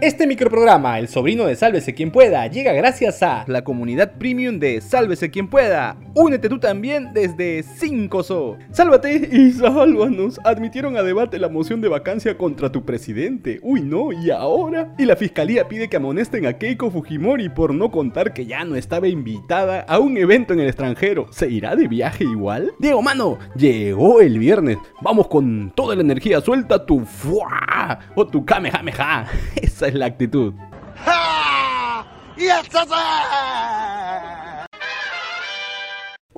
Este microprograma, El sobrino de Sálvese quien pueda, llega gracias a la comunidad premium de Sálvese quien pueda. Únete tú también desde 5SO. Sálvate y sálvanos. Admitieron a debate la moción de vacancia contra tu presidente. Uy, no, ¿y ahora? Y la fiscalía pide que amonesten a Keiko Fujimori por no contar que ya no estaba invitada a un evento en el extranjero. ¿Se irá de viaje igual? Diego, mano, llegó el viernes. Vamos con toda la energía. Suelta tu fuá o tu kamehameha. Esa es la actitud. ¡Ja! ¡Y esto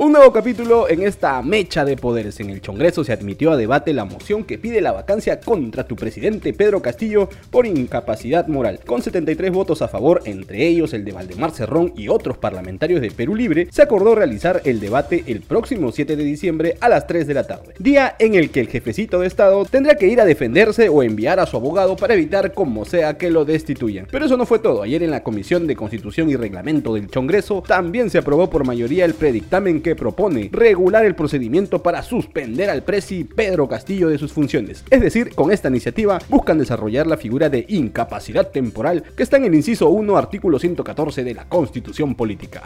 Un nuevo capítulo en esta mecha de poderes. En el Congreso se admitió a debate la moción que pide la vacancia contra tu presidente Pedro Castillo por incapacidad moral. Con 73 votos a favor, entre ellos el de Valdemar Cerrón y otros parlamentarios de Perú Libre, se acordó realizar el debate el próximo 7 de diciembre a las 3 de la tarde. Día en el que el jefecito de Estado tendrá que ir a defenderse o enviar a su abogado para evitar como sea que lo destituyan. Pero eso no fue todo. Ayer en la Comisión de Constitución y Reglamento del Congreso también se aprobó por mayoría el predictamen que propone regular el procedimiento para suspender al presi Pedro Castillo de sus funciones. Es decir, con esta iniciativa buscan desarrollar la figura de incapacidad temporal que está en el inciso 1, artículo 114 de la Constitución Política.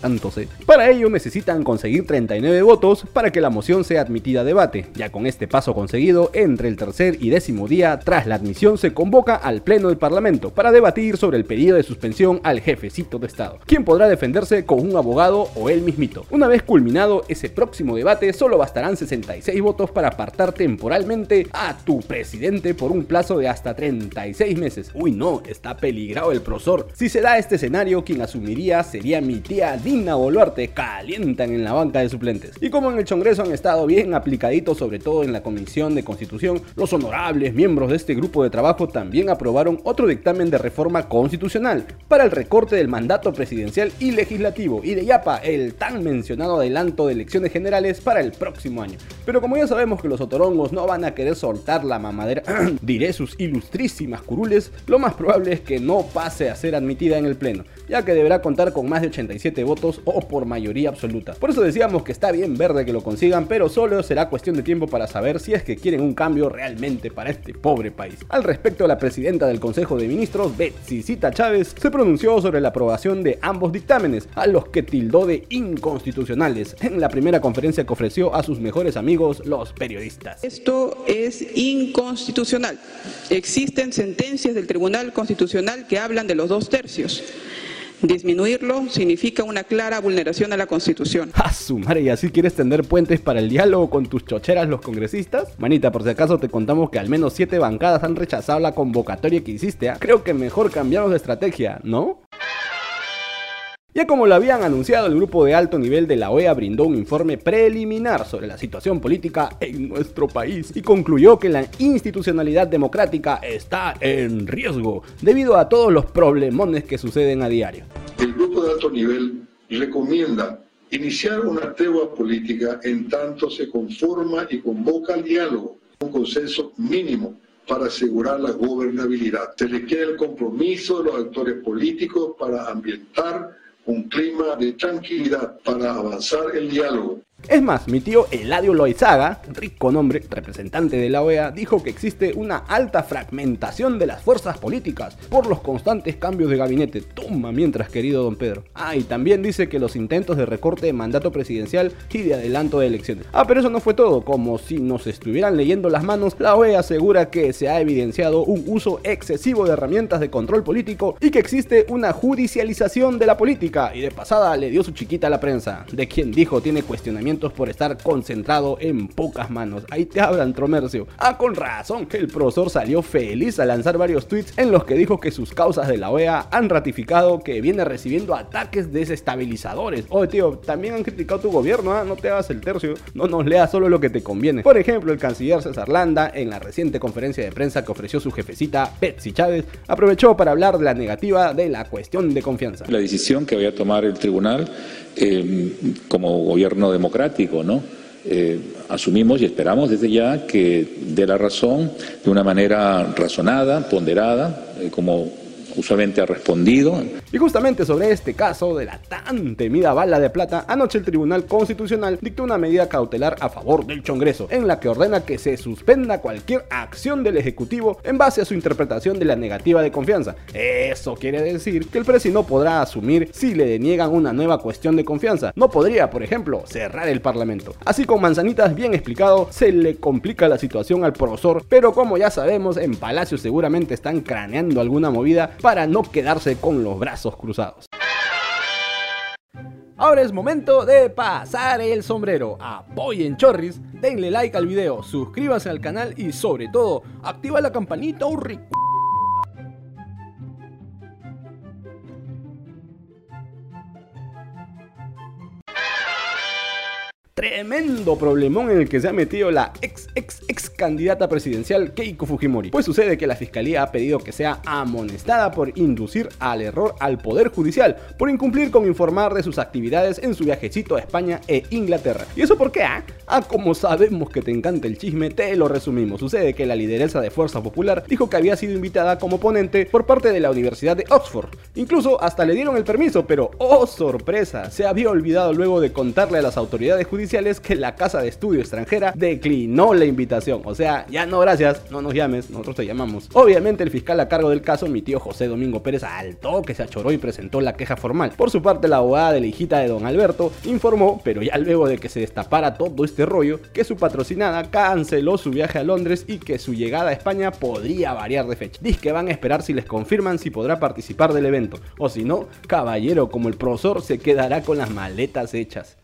tantos, Para ello necesitan conseguir 39 votos para que la moción sea admitida a debate. Ya con este paso conseguido, entre el tercer y décimo día tras la admisión se convoca al Pleno del Parlamento para debatir sobre el pedido de suspensión al jefecito de Estado, quien podrá defenderse con un abogado o él mismito. Una vez culminado ese próximo debate, solo bastarán 66 votos para apartar temporalmente a tu presidente por un plazo de hasta 36 meses. Uy, no, está peligrado el prosor. Si se da este escenario, quien asumiría sería mi tía Dina Boluarte, calientan en la banca de suplentes. Y como en el Congreso han estado bien aplicaditos, sobre todo en la Comisión de Constitución, los honorables miembros de este grupo de trabajo también aprobaron otro dictamen de reforma constitucional para el recorte del mandato presidencial y legislativo y de Yapa, el tan mencionado adelanto de elecciones generales para el próximo año. Pero como ya sabemos que los otorongos no van a querer soltar la mamadera, diré sus ilustrísimas curules, lo más probable es que no pase a ser admitida en el Pleno, ya que deberá contar con más de 87 votos o por mayoría absoluta. Por eso decíamos que está bien verde que lo consigan, pero solo será cuestión de tiempo para saber si es que quieren un cambio realmente para este pobre país. Al respecto, la presidenta del Consejo de Ministros, Betsy Cita Chávez, se pronunció sobre la aprobación de ambos dictámenes, a los que tildó de inconstitucional en la primera conferencia que ofreció a sus mejores amigos, los periodistas. Esto es inconstitucional. Existen sentencias del Tribunal Constitucional que hablan de los dos tercios. Disminuirlo significa una clara vulneración a la Constitución. A su madre, ¿y así quieres tender puentes para el diálogo con tus chocheras los congresistas? Manita, por si acaso te contamos que al menos siete bancadas han rechazado la convocatoria que hiciste. ¿ah? Creo que mejor cambiamos de estrategia, ¿no? Ya como lo habían anunciado, el grupo de alto nivel de la OEA brindó un informe preliminar sobre la situación política en nuestro país y concluyó que la institucionalidad democrática está en riesgo debido a todos los problemones que suceden a diario. El grupo de alto nivel recomienda iniciar una tregua política en tanto se conforma y convoca al diálogo, un consenso mínimo para asegurar la gobernabilidad. Se requiere el compromiso de los actores políticos para ambientar un clima de tranquilidad para avanzar el diálogo es más, mi tío Eladio Loizaga, rico nombre, representante de la OEA, dijo que existe una alta fragmentación de las fuerzas políticas por los constantes cambios de gabinete. Toma mientras, querido don Pedro. Ah, y también dice que los intentos de recorte de mandato presidencial y de adelanto de elecciones. Ah, pero eso no fue todo. Como si nos estuvieran leyendo las manos, la OEA asegura que se ha evidenciado un uso excesivo de herramientas de control político y que existe una judicialización de la política. Y de pasada le dio su chiquita a la prensa, de quien dijo tiene cuestionamiento por estar concentrado en pocas manos. Ahí te hablan, Tromercio. Ah, con razón, que el profesor salió feliz a lanzar varios tweets en los que dijo que sus causas de la OEA han ratificado que viene recibiendo ataques desestabilizadores. Oye, tío, también han criticado tu gobierno, ¿ah? no te hagas el tercio, no nos leas solo lo que te conviene. Por ejemplo, el canciller César Landa, en la reciente conferencia de prensa que ofreció su jefecita, Betsy Chávez, aprovechó para hablar de la negativa de la cuestión de confianza. La decisión que voy a tomar el tribunal eh, como gobierno democrático, ¿no? Eh, asumimos y esperamos desde ya que dé la razón de una manera razonada, ponderada, eh, como usualmente ha respondido. Y justamente sobre este caso de la tan temida bala de plata, anoche el Tribunal Constitucional dictó una medida cautelar a favor del Congreso, en la que ordena que se suspenda cualquier acción del Ejecutivo en base a su interpretación de la negativa de confianza. Eso quiere decir que el presidente no podrá asumir si le deniegan una nueva cuestión de confianza. No podría, por ejemplo, cerrar el Parlamento. Así con manzanitas bien explicado, se le complica la situación al profesor, pero como ya sabemos, en Palacio seguramente están craneando alguna movida para no quedarse con los brazos cruzados. Ahora es momento de pasar el sombrero. Apoyen Chorris, denle like al video, suscríbase al canal y sobre todo, activa la campanita un tremendo problemón en el que se ha metido la ex ex ex candidata presidencial Keiko Fujimori. Pues sucede que la fiscalía ha pedido que sea amonestada por inducir al error al Poder Judicial, por incumplir con informar de sus actividades en su viajecito a España e Inglaterra. ¿Y eso por qué? Ah, ah como sabemos que te encanta el chisme, te lo resumimos. Sucede que la lideresa de Fuerza Popular dijo que había sido invitada como ponente por parte de la Universidad de Oxford. Incluso hasta le dieron el permiso, pero ¡oh sorpresa! Se había olvidado luego de contarle a las autoridades judiciales que la casa de estudio extranjera declinó la invitación. O sea, ya no, gracias, no nos llames, nosotros te llamamos. Obviamente, el fiscal a cargo del caso, mi tío José Domingo Pérez, alto que se achoró y presentó la queja formal. Por su parte, la abogada de la hijita de don Alberto informó, pero ya luego de que se destapara todo este rollo, que su patrocinada canceló su viaje a Londres y que su llegada a España podría variar de fecha. Dice que van a esperar si les confirman si podrá participar del evento, o si no, caballero como el profesor se quedará con las maletas hechas.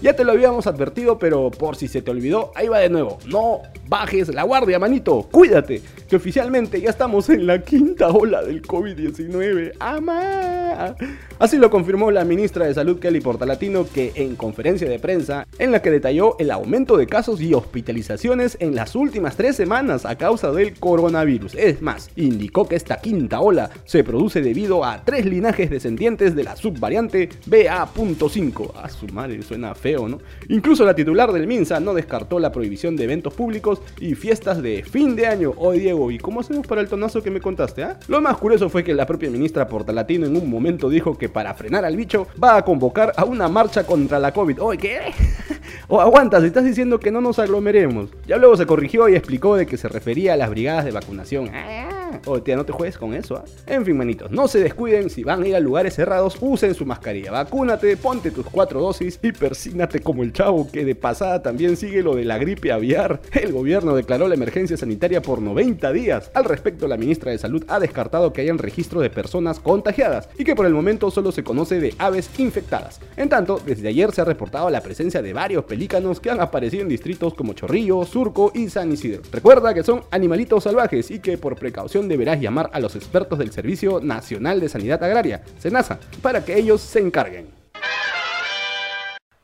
Ya te lo habíamos advertido, pero por si se te olvidó, ahí va de nuevo. No bajes la guardia, manito. Cuídate, que oficialmente ya estamos en la quinta ola del COVID-19. ¡Ama! Así lo confirmó la ministra de Salud Kelly Portalatino que en conferencia de prensa en la que detalló el aumento de casos y hospitalizaciones en las últimas tres semanas a causa del coronavirus. Es más, indicó que esta quinta ola se produce debido a tres linajes descendientes de la subvariante BA.5. A su madre, suena feo, ¿no? Incluso la titular del MINSA no descartó la prohibición de eventos públicos y fiestas de fin de año. Hoy, Diego, ¿y cómo hacemos para el tonazo que me contaste, ah? Lo más curioso fue que la propia ministra Portalatino en un momento dijo que para frenar al bicho va a convocar a una marcha contra la COVID. ¿Oye qué? o aguanta, si estás diciendo que no nos aglomeremos. Ya luego se corrigió y explicó de que se refería a las brigadas de vacunación. O tía, no te juegues con eso, ¿ah? En fin, manitos, no se descuiden, si van a ir a lugares cerrados, usen su mascarilla, vacúnate, ponte tus cuatro dosis y persínate como el chavo que de pasada también sigue lo de la gripe aviar. El gobierno declaró la emergencia sanitaria por 90 días. Al respecto, la ministra de Salud ha descartado que hayan registro de personas contagiadas y que por el momento solo se conoce de aves infectadas. En tanto, desde ayer se ha reportado la presencia de varios pelícanos que han aparecido en distritos como Chorrillo, Surco y San Isidro. Recuerda que son animalitos salvajes y que por precaución deberás llamar a los expertos del Servicio Nacional de Sanidad Agraria, SENASA, para que ellos se encarguen.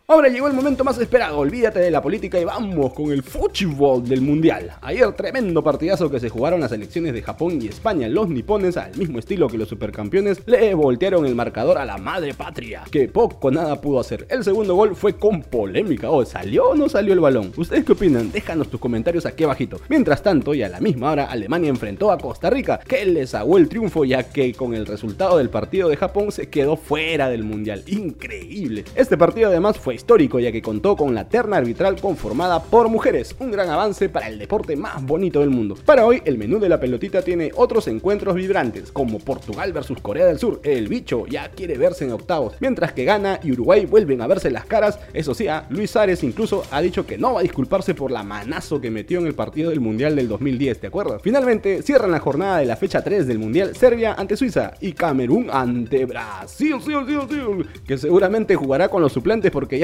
Ahora llegó el momento más esperado, olvídate de la política y vamos con el fútbol del mundial. Ayer tremendo partidazo que se jugaron las elecciones de Japón y España. Los nipones, al mismo estilo que los supercampeones, le voltearon el marcador a la madre patria, que poco nada pudo hacer. El segundo gol fue con polémica. ¿O oh, salió o no salió el balón? ¿Ustedes qué opinan? Déjanos tus comentarios aquí abajito. Mientras tanto, y a la misma hora, Alemania enfrentó a Costa Rica, que les aguó el triunfo ya que con el resultado del partido de Japón se quedó fuera del mundial. Increíble. Este partido además fue histórico ya que contó con la terna arbitral conformada por mujeres, un gran avance para el deporte más bonito del mundo. Para hoy, el menú de la pelotita tiene otros encuentros vibrantes, como Portugal versus Corea del Sur. El bicho ya quiere verse en octavos, mientras que Ghana y Uruguay vuelven a verse las caras. Eso sí, ah, Luis Ares incluso ha dicho que no va a disculparse por la manazo que metió en el partido del Mundial del 2010, ¿te acuerdas? Finalmente, cierran la jornada de la fecha 3 del Mundial Serbia ante Suiza y Camerún ante Brasil, que seguramente jugará con los suplentes porque ya